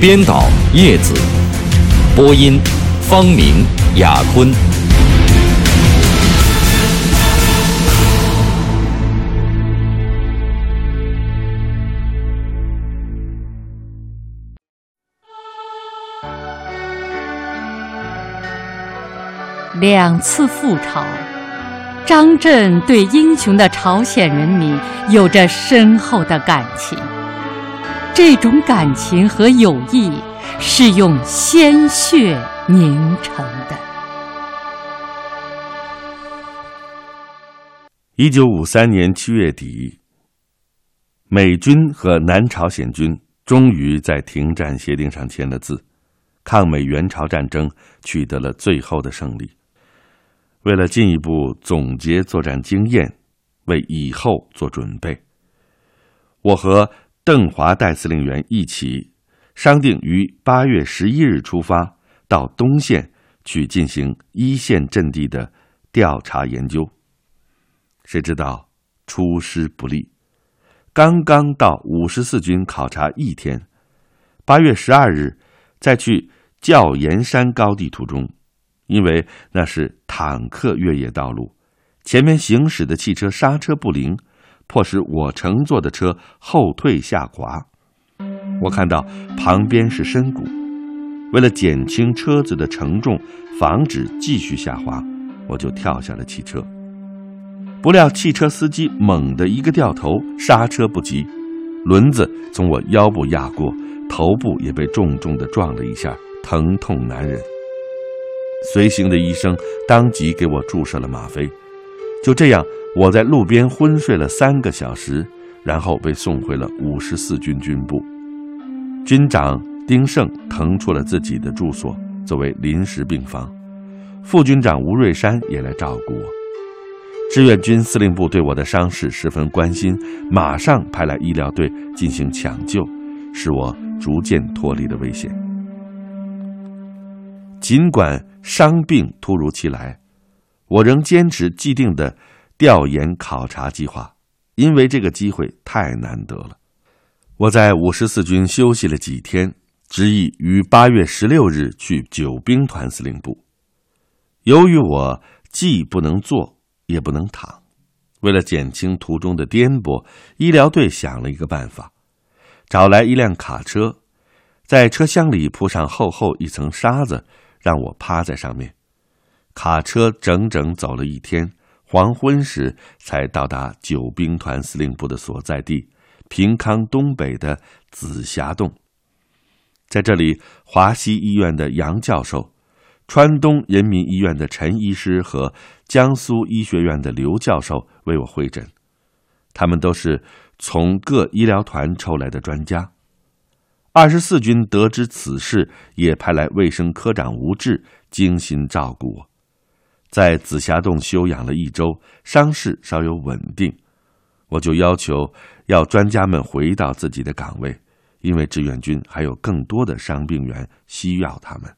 编导叶子，播音方明、雅坤。两次赴朝，张震对英雄的朝鲜人民有着深厚的感情。这种感情和友谊是用鲜血凝成的。一九五三年七月底，美军和南朝鲜军终于在停战协定上签了字，抗美援朝战争取得了最后的胜利。为了进一步总结作战经验，为以后做准备，我和。邓华代司令员一起商定于八月十一日出发，到东线去进行一线阵地的调查研究。谁知道出师不利，刚刚到五十四军考察一天，八月十二日在去教研山高地途中，因为那是坦克越野道路，前面行驶的汽车刹车不灵。迫使我乘坐的车后退下滑，我看到旁边是深谷，为了减轻车子的承重，防止继续下滑，我就跳下了汽车。不料汽车司机猛地一个掉头，刹车不及，轮子从我腰部压过，头部也被重重的撞了一下，疼痛难忍。随行的医生当即给我注射了吗啡，就这样。我在路边昏睡了三个小时，然后被送回了五十四军军部。军长丁盛腾出了自己的住所作为临时病房，副军长吴瑞山也来照顾我。志愿军司令部对我的伤势十分关心，马上派来医疗队进行抢救，使我逐渐脱离了危险。尽管伤病突如其来，我仍坚持既定的。调研考察计划，因为这个机会太难得了。我在五十四军休息了几天，执意于八月十六日去九兵团司令部。由于我既不能坐也不能躺，为了减轻途中的颠簸，医疗队想了一个办法，找来一辆卡车，在车厢里铺上厚厚一层沙子，让我趴在上面。卡车整整走了一天。黄昏时才到达九兵团司令部的所在地——平康东北的紫霞洞。在这里，华西医院的杨教授、川东人民医院的陈医师和江苏医学院的刘教授为我会诊。他们都是从各医疗团抽来的专家。二十四军得知此事，也派来卫生科长吴志精心照顾我。在紫霞洞休养了一周，伤势稍有稳定，我就要求要专家们回到自己的岗位，因为志愿军还有更多的伤病员需要他们。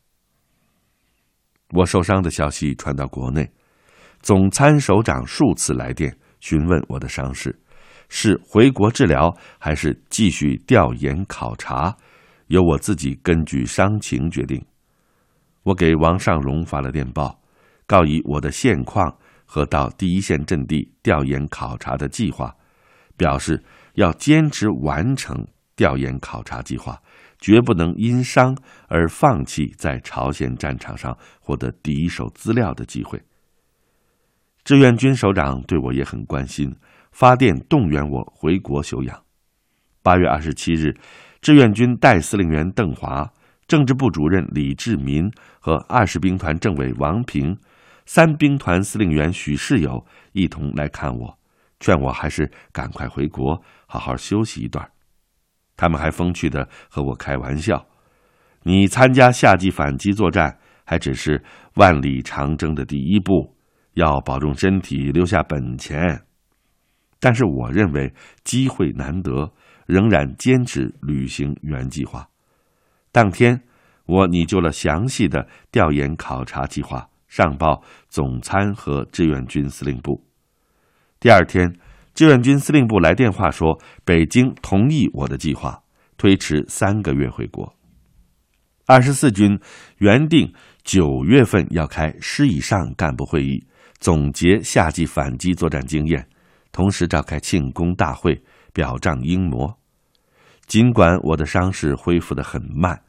我受伤的消息传到国内，总参首长数次来电询问我的伤势，是回国治疗还是继续调研考察，由我自己根据伤情决定。我给王尚荣发了电报。告以我的现况和到第一线阵地调研考察的计划，表示要坚持完成调研考察计划，绝不能因伤而放弃在朝鲜战场上获得第一手资料的机会。志愿军首长对我也很关心，发电动员我回国休养。八月二十七日，志愿军代司令员邓华、政治部主任李志民和二十兵团政委王平。三兵团司令员许世友一同来看我，劝我还是赶快回国，好好休息一段。他们还风趣的和我开玩笑：“你参加夏季反击作战还只是万里长征的第一步，要保重身体，留下本钱。但是我认为机会难得，仍然坚持履行原计划。当天，我拟就了详细的调研考察计划，上报总参和志愿军司令部。第二天，志愿军司令部来电话说，北京同意我的计划，推迟三个月回国。二十四军原定九月份要开师以上干部会议，总结夏季反击作战经验。同时召开庆功大会，表彰英模。尽管我的伤势恢复的很慢，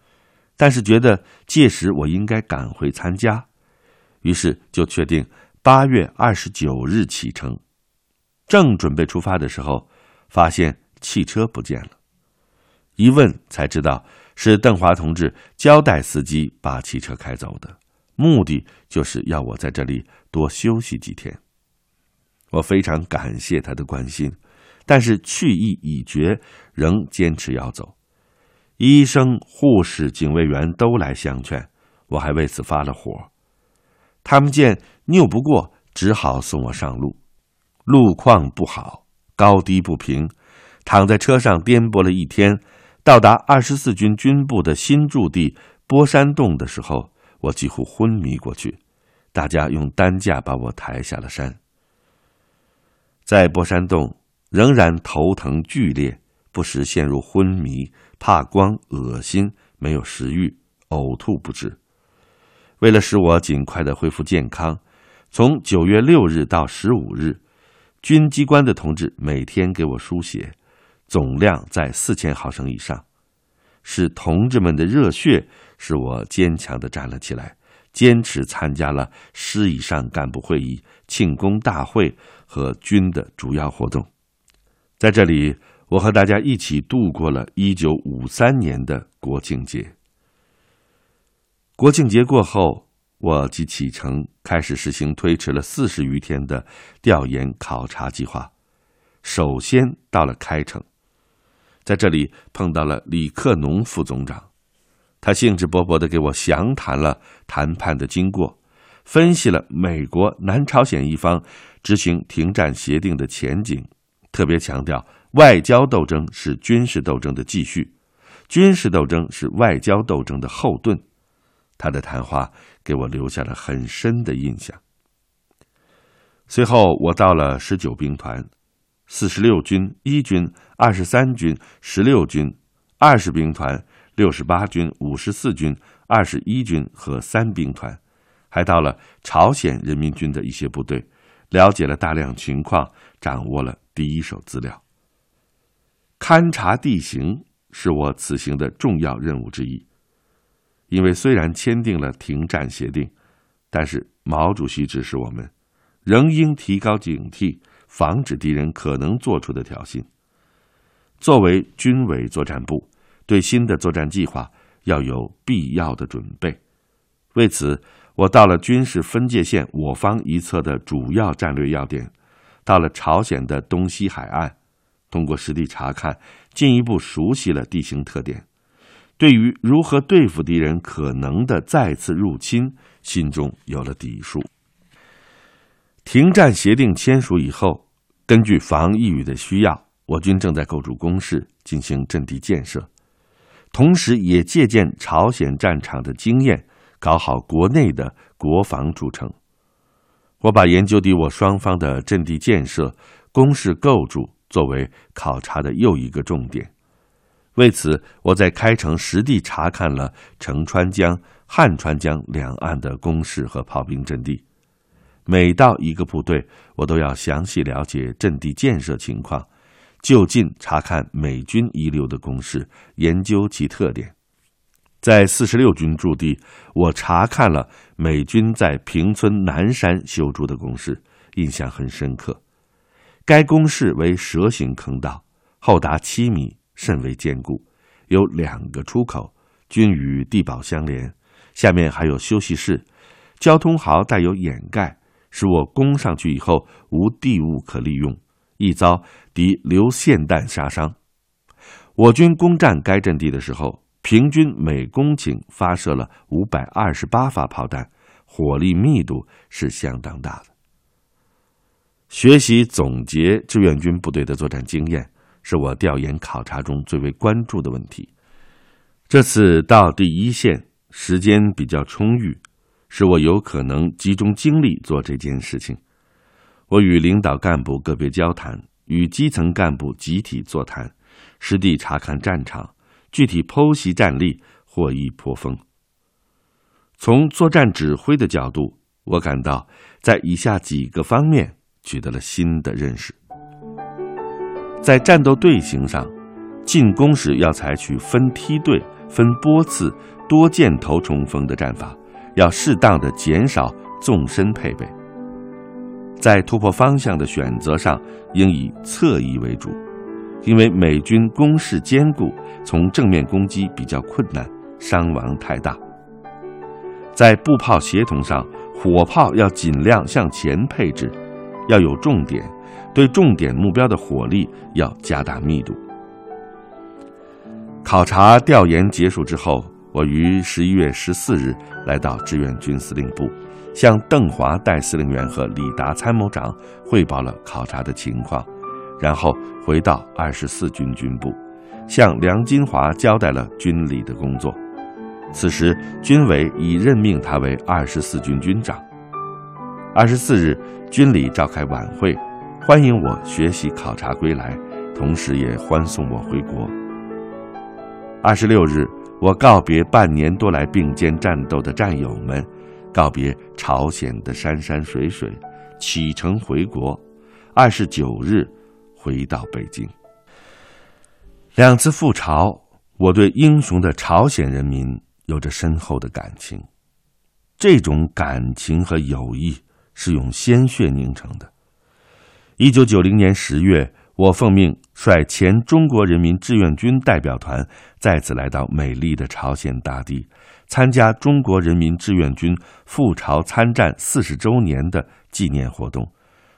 但是觉得届时我应该赶回参加，于是就确定八月二十九日启程。正准备出发的时候，发现汽车不见了。一问才知道是邓华同志交代司机把汽车开走的，目的就是要我在这里多休息几天。我非常感谢他的关心，但是去意已决，仍坚持要走。医生、护士、警卫员都来相劝，我还为此发了火。他们见拗不过，只好送我上路。路况不好，高低不平，躺在车上颠簸了一天。到达二十四军军部的新驻地波山洞的时候，我几乎昏迷过去。大家用担架把我抬下了山。在波山洞仍然头疼剧烈，不时陷入昏迷，怕光、恶心，没有食欲，呕吐不止。为了使我尽快的恢复健康，从九月六日到十五日，军机关的同志每天给我输血，总量在四千毫升以上。是同志们的热血使我坚强的站了起来。坚持参加了师以上干部会议、庆功大会和军的主要活动，在这里，我和大家一起度过了一九五三年的国庆节。国庆节过后，我即启程，开始实行推迟了四十余天的调研考察计划。首先到了开城，在这里碰到了李克农副总长。他兴致勃勃地给我详谈了谈判的经过，分析了美国、南朝鲜一方执行停战协定的前景，特别强调外交斗争是军事斗争的继续，军事斗争是外交斗争的后盾。他的谈话给我留下了很深的印象。随后，我到了十九兵团、四十六军一军、二十三军、十六军、二十兵团。六十八军、五十四军、二十一军和三兵团，还到了朝鲜人民军的一些部队，了解了大量情况，掌握了第一手资料。勘察地形是我此行的重要任务之一，因为虽然签订了停战协定，但是毛主席指示我们，仍应提高警惕，防止敌人可能做出的挑衅。作为军委作战部。对新的作战计划要有必要的准备。为此，我到了军事分界线我方一侧的主要战略要点，到了朝鲜的东西海岸，通过实地查看，进一步熟悉了地形特点。对于如何对付敌人可能的再次入侵，心中有了底数。停战协定签署以后，根据防御域的需要，我军正在构筑工事，进行阵地建设。同时，也借鉴朝鲜战场的经验，搞好国内的国防筑城。我把研究敌我双方的阵地建设、工事构筑作为考察的又一个重点。为此，我在开城实地查看了成川江、汉川江两岸的工事和炮兵阵地。每到一个部队，我都要详细了解阵地建设情况。就近查看美军遗留的工事，研究其特点。在四十六军驻地，我查看了美军在平村南山修筑的工事，印象很深刻。该工事为蛇形坑道，厚达七米，甚为坚固，有两个出口，均与地堡相连。下面还有休息室，交通壕带有掩盖，使我攻上去以后无地物可利用。一遭敌流霰弹杀伤，我军攻占该阵地的时候，平均每公顷发射了五百二十八发炮弹，火力密度是相当大的。学习总结志愿军部队的作战经验，是我调研考察中最为关注的问题。这次到第一线，时间比较充裕，使我有可能集中精力做这件事情。我与领导干部个别交谈，与基层干部集体座谈，实地查看战场，具体剖析战例，获益颇丰。从作战指挥的角度，我感到在以下几个方面取得了新的认识：在战斗队形上，进攻时要采取分梯队。分波次、多箭头冲锋的战法，要适当的减少纵深配备。在突破方向的选择上，应以侧翼为主，因为美军攻势坚固，从正面攻击比较困难，伤亡太大。在步炮协同上，火炮要尽量向前配置，要有重点，对重点目标的火力要加大密度。考察调研结束之后，我于十一月十四日来到志愿军司令部，向邓华代司令员和李达参谋长汇报了考察的情况，然后回到二十四军军部，向梁金华交代了军里的工作。此时，军委已任命他为二十四军军长。二十四日，军里召开晚会，欢迎我学习考察归来，同时也欢送我回国。二十六日，我告别半年多来并肩战斗的战友们，告别朝鲜的山山水水，启程回国。二十九日，回到北京。两次赴朝，我对英雄的朝鲜人民有着深厚的感情。这种感情和友谊是用鲜血凝成的。一九九零年十月。我奉命率前中国人民志愿军代表团再次来到美丽的朝鲜大地，参加中国人民志愿军赴朝参战四十周年的纪念活动，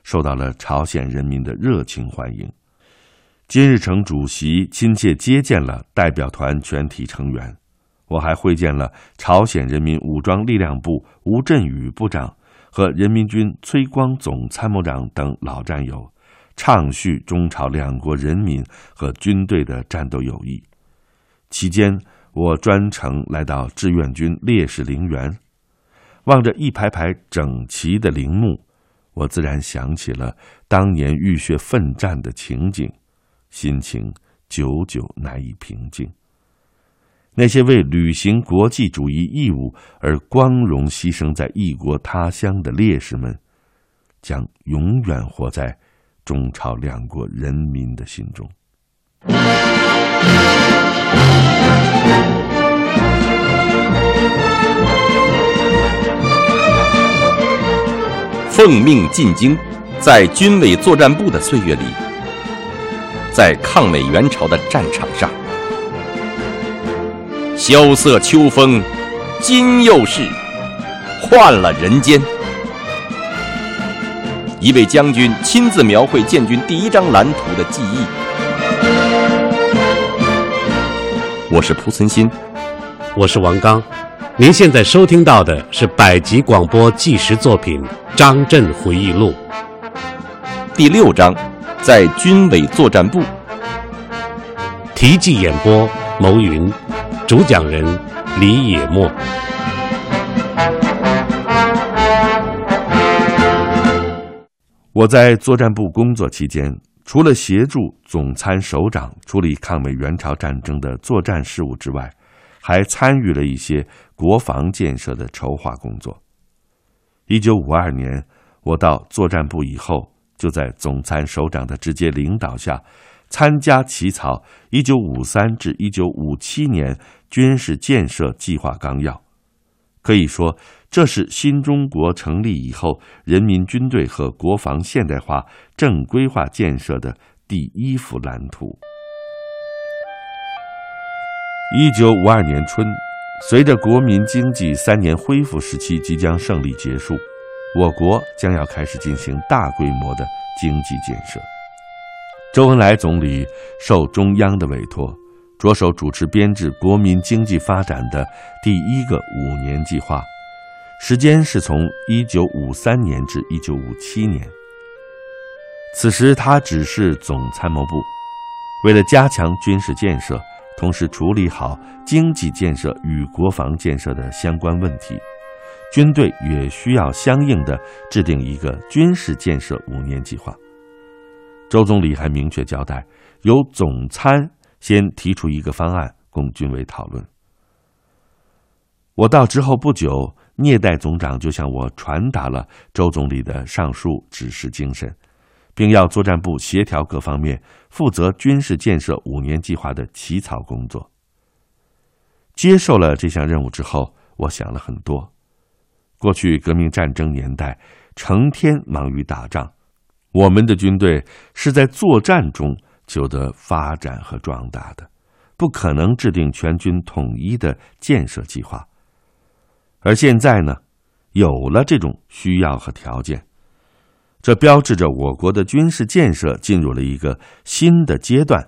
受到了朝鲜人民的热情欢迎。金日成主席亲切接见了代表团全体成员，我还会见了朝鲜人民武装力量部吴振宇部长和人民军崔光总参谋长等老战友。畅叙中朝两国人民和军队的战斗友谊。期间，我专程来到志愿军烈士陵园，望着一排排整齐的陵墓，我自然想起了当年浴血奋战的情景，心情久久难以平静。那些为履行国际主义义务而光荣牺牲在异国他乡的烈士们，将永远活在。中朝两国人民的心中，奉命进京，在军委作战部的岁月里，在抗美援朝的战场上，萧瑟秋风，今又是换了人间。一位将军亲自描绘建军第一张蓝图的记忆。我是蒲存昕，我是王刚。您现在收听到的是百集广播纪实作品《张震回忆录》第六章，在军委作战部。题记演播：牟云，主讲人李野墨。我在作战部工作期间，除了协助总参首长处理抗美援朝战争的作战事务之外，还参与了一些国防建设的筹划工作。一九五二年，我到作战部以后，就在总参首长的直接领导下，参加起草一九五三至一九五七年军事建设计划纲要。可以说。这是新中国成立以后，人民军队和国防现代化正规化建设的第一幅蓝图。一九五二年春，随着国民经济三年恢复时期即将胜利结束，我国将要开始进行大规模的经济建设。周恩来总理受中央的委托。着手主持编制国民经济发展的第一个五年计划，时间是从一九五三年至一九五七年。此时他只是总参谋部，为了加强军事建设，同时处理好经济建设与国防建设的相关问题，军队也需要相应的制定一个军事建设五年计划。周总理还明确交代，由总参先提出一个方案供军委讨论。我到之后不久，聂代总长就向我传达了周总理的上述指示精神。并要作战部协调各方面，负责军事建设五年计划的起草工作。接受了这项任务之后，我想了很多。过去革命战争年代，成天忙于打仗，我们的军队是在作战中求得发展和壮大的，不可能制定全军统一的建设计划。而现在呢，有了这种需要和条件。这标志着我国的军事建设进入了一个新的阶段，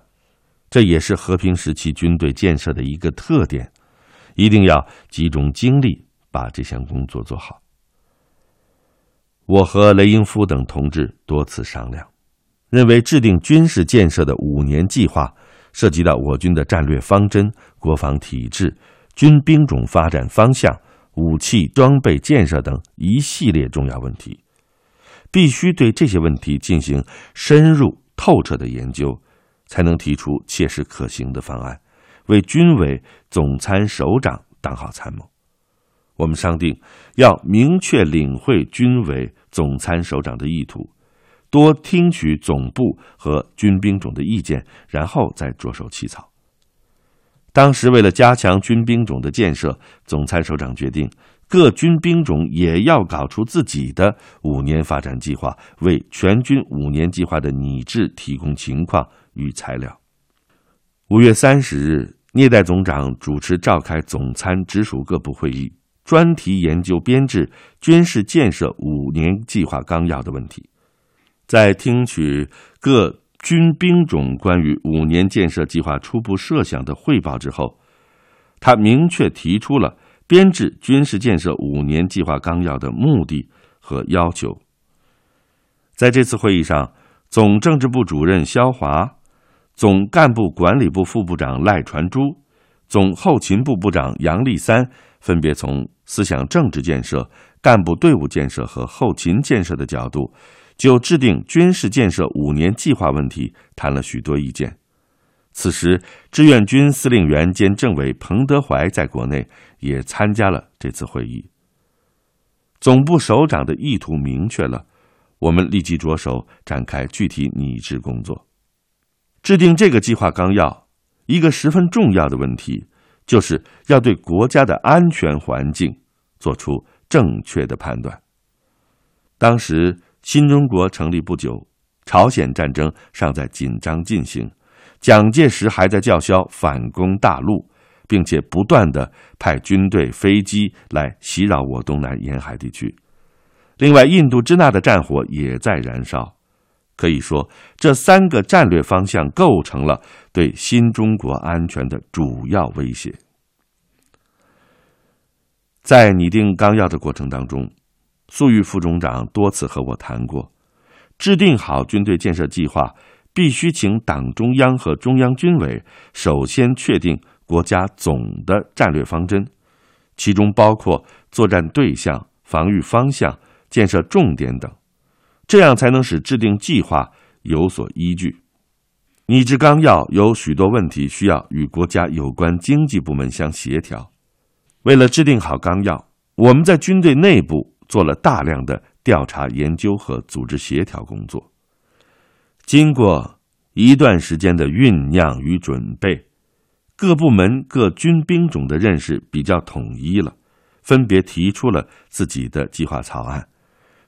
这也是和平时期军队建设的一个特点，一定要集中精力把这项工作做好。我和雷英夫等同志多次商量，认为制定军事建设的五年计划，涉及到我军的战略方针、国防体制、军兵种发展方向、武器装备建设等一系列重要问题。必须对这些问题进行深入透彻的研究，才能提出切实可行的方案，为军委总参首长当好参谋。我们商定要明确领会军委总参首长的意图，多听取总部和军兵种的意见，然后再着手起草。当时为了加强军兵种的建设，总参首长决定。各军兵种也要搞出自己的五年发展计划，为全军五年计划的拟制提供情况与材料。五月三十日，聂代总长主持召开总参直属各部会议，专题研究编制军事建设五年计划纲要的问题。在听取各军兵种关于五年建设计划初步设想的汇报之后，他明确提出了。编制军事建设五年计划纲要的目的和要求。在这次会议上，总政治部主任肖华、总干部管理部副部长赖传珠、总后勤部部长杨立三分别从思想政治建设、干部队伍建设和后勤建设的角度，就制定军事建设五年计划问题谈了许多意见。此时，志愿军司令员兼政委彭德怀在国内也参加了这次会议。总部首长的意图明确了，我们立即着手展开具体拟制工作。制定这个计划纲要，一个十分重要的问题，就是要对国家的安全环境做出正确的判断。当时新中国成立不久，朝鲜战争尚在紧张进行。蒋介石还在叫嚣反攻大陆，并且不断的派军队、飞机来袭扰我东南沿海地区。另外，印度支那的战火也在燃烧。可以说，这三个战略方向构成了对新中国安全的主要威胁。在拟定纲要的过程当中，粟裕副总长多次和我谈过，制定好军队建设计划。必须请党中央和中央军委首先确定国家总的战略方针，其中包括作战对象、防御方向、建设重点等，这样才能使制定计划有所依据。拟制纲要有许多问题需要与国家有关经济部门相协调。为了制定好纲要，我们在军队内部做了大量的调查研究和组织协调工作。经过一段时间的酝酿与准备，各部门各军兵种的认识比较统一了，分别提出了自己的计划草案。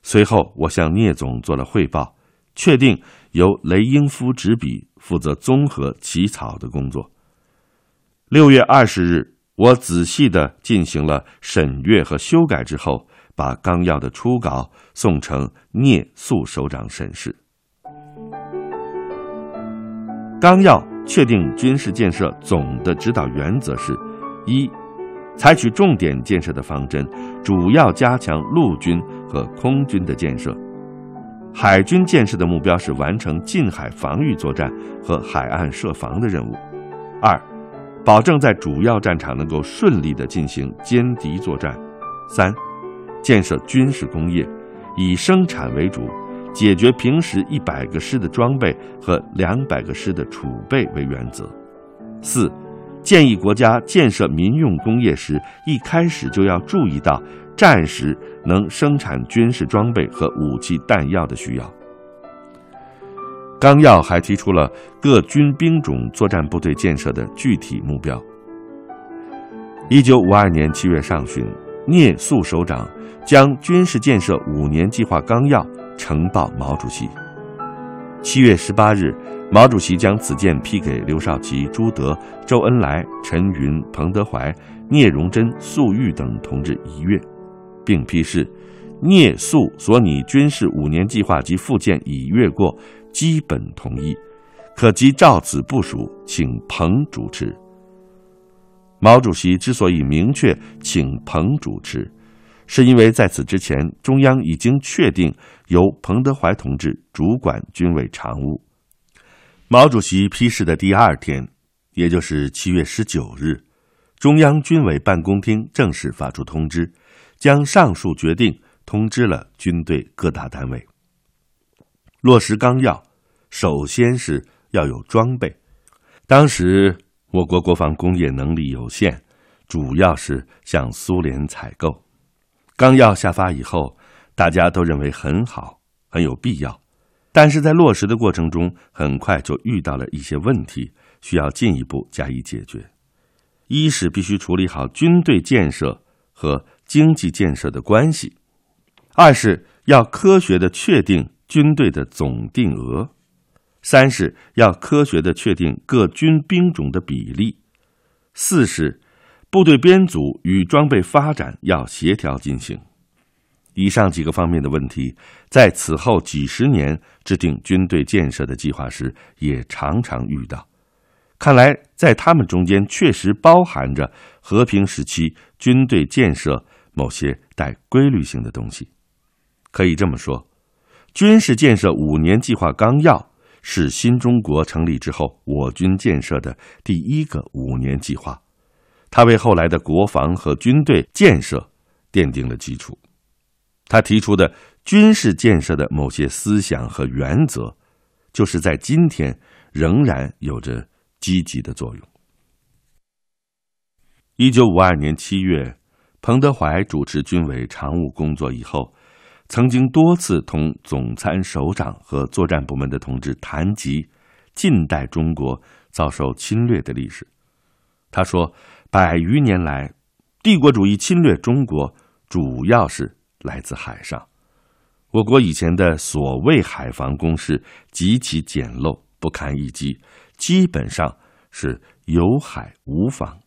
随后，我向聂总做了汇报，确定由雷英夫执笔负责综合起草的工作。六月二十日，我仔细的进行了审阅和修改之后，把纲要的初稿送呈聂肃首长审视。纲要确定军事建设总的指导原则是：一、采取重点建设的方针，主要加强陆军和空军的建设；海军建设的目标是完成近海防御作战和海岸设防的任务；二、保证在主要战场能够顺利地进行歼敌作战；三、建设军事工业，以生产为主。解决平时一百个师的装备和两百个师的储备为原则。四，建议国家建设民用工业时，一开始就要注意到战时能生产军事装备和武器弹药的需要。纲要还提出了各军兵种作战部队建设的具体目标。一九五二年七月上旬，聂肃首长将军事建设五年计划纲要。呈报毛主席。七月十八日，毛主席将此件批给刘少奇、朱德、周恩来、陈云、彭德怀、聂荣臻、粟裕等同志一阅，并批示：聂肃所拟军事五年计划及附件已阅过，基本同意，可即照此部署，请彭主持。毛主席之所以明确请彭主持。是因为在此之前，中央已经确定由彭德怀同志主管军委常务。毛主席批示的第二天，也就是七月十九日，中央军委办公厅正式发出通知，将上述决定通知了军队各大单位。落实纲要，首先是要有装备。当时我国国防工业能力有限，主要是向苏联采购。纲要下发以后，大家都认为很好，很有必要，但是在落实的过程中，很快就遇到了一些问题，需要进一步加以解决。一是必须处理好军队建设和经济建设的关系；二是要科学的确定军队的总定额；三是要科学的确定各军兵种的比例；四是。部队编组与装备发展要协调进行。以上几个方面的问题，在此后几十年制定军队建设的计划时，也常常遇到。看来，在他们中间确实包含着和平时期军队建设某些带规律性的东西。可以这么说，军事建设五年计划纲要是新中国成立之后我军建设的第一个五年计划。他为后来的国防和军队建设奠定了基础。他提出的军事建设的某些思想和原则，就是在今天仍然有着积极的作用。一九五二年七月，彭德怀主持军委常务工作以后，曾经多次同总参首长和作战部门的同志谈及近代中国遭受侵略的历史。他说。百余年来，帝国主义侵略中国，主要是来自海上。我国以前的所谓海防工事极其简陋，不堪一击，基本上是有海无防。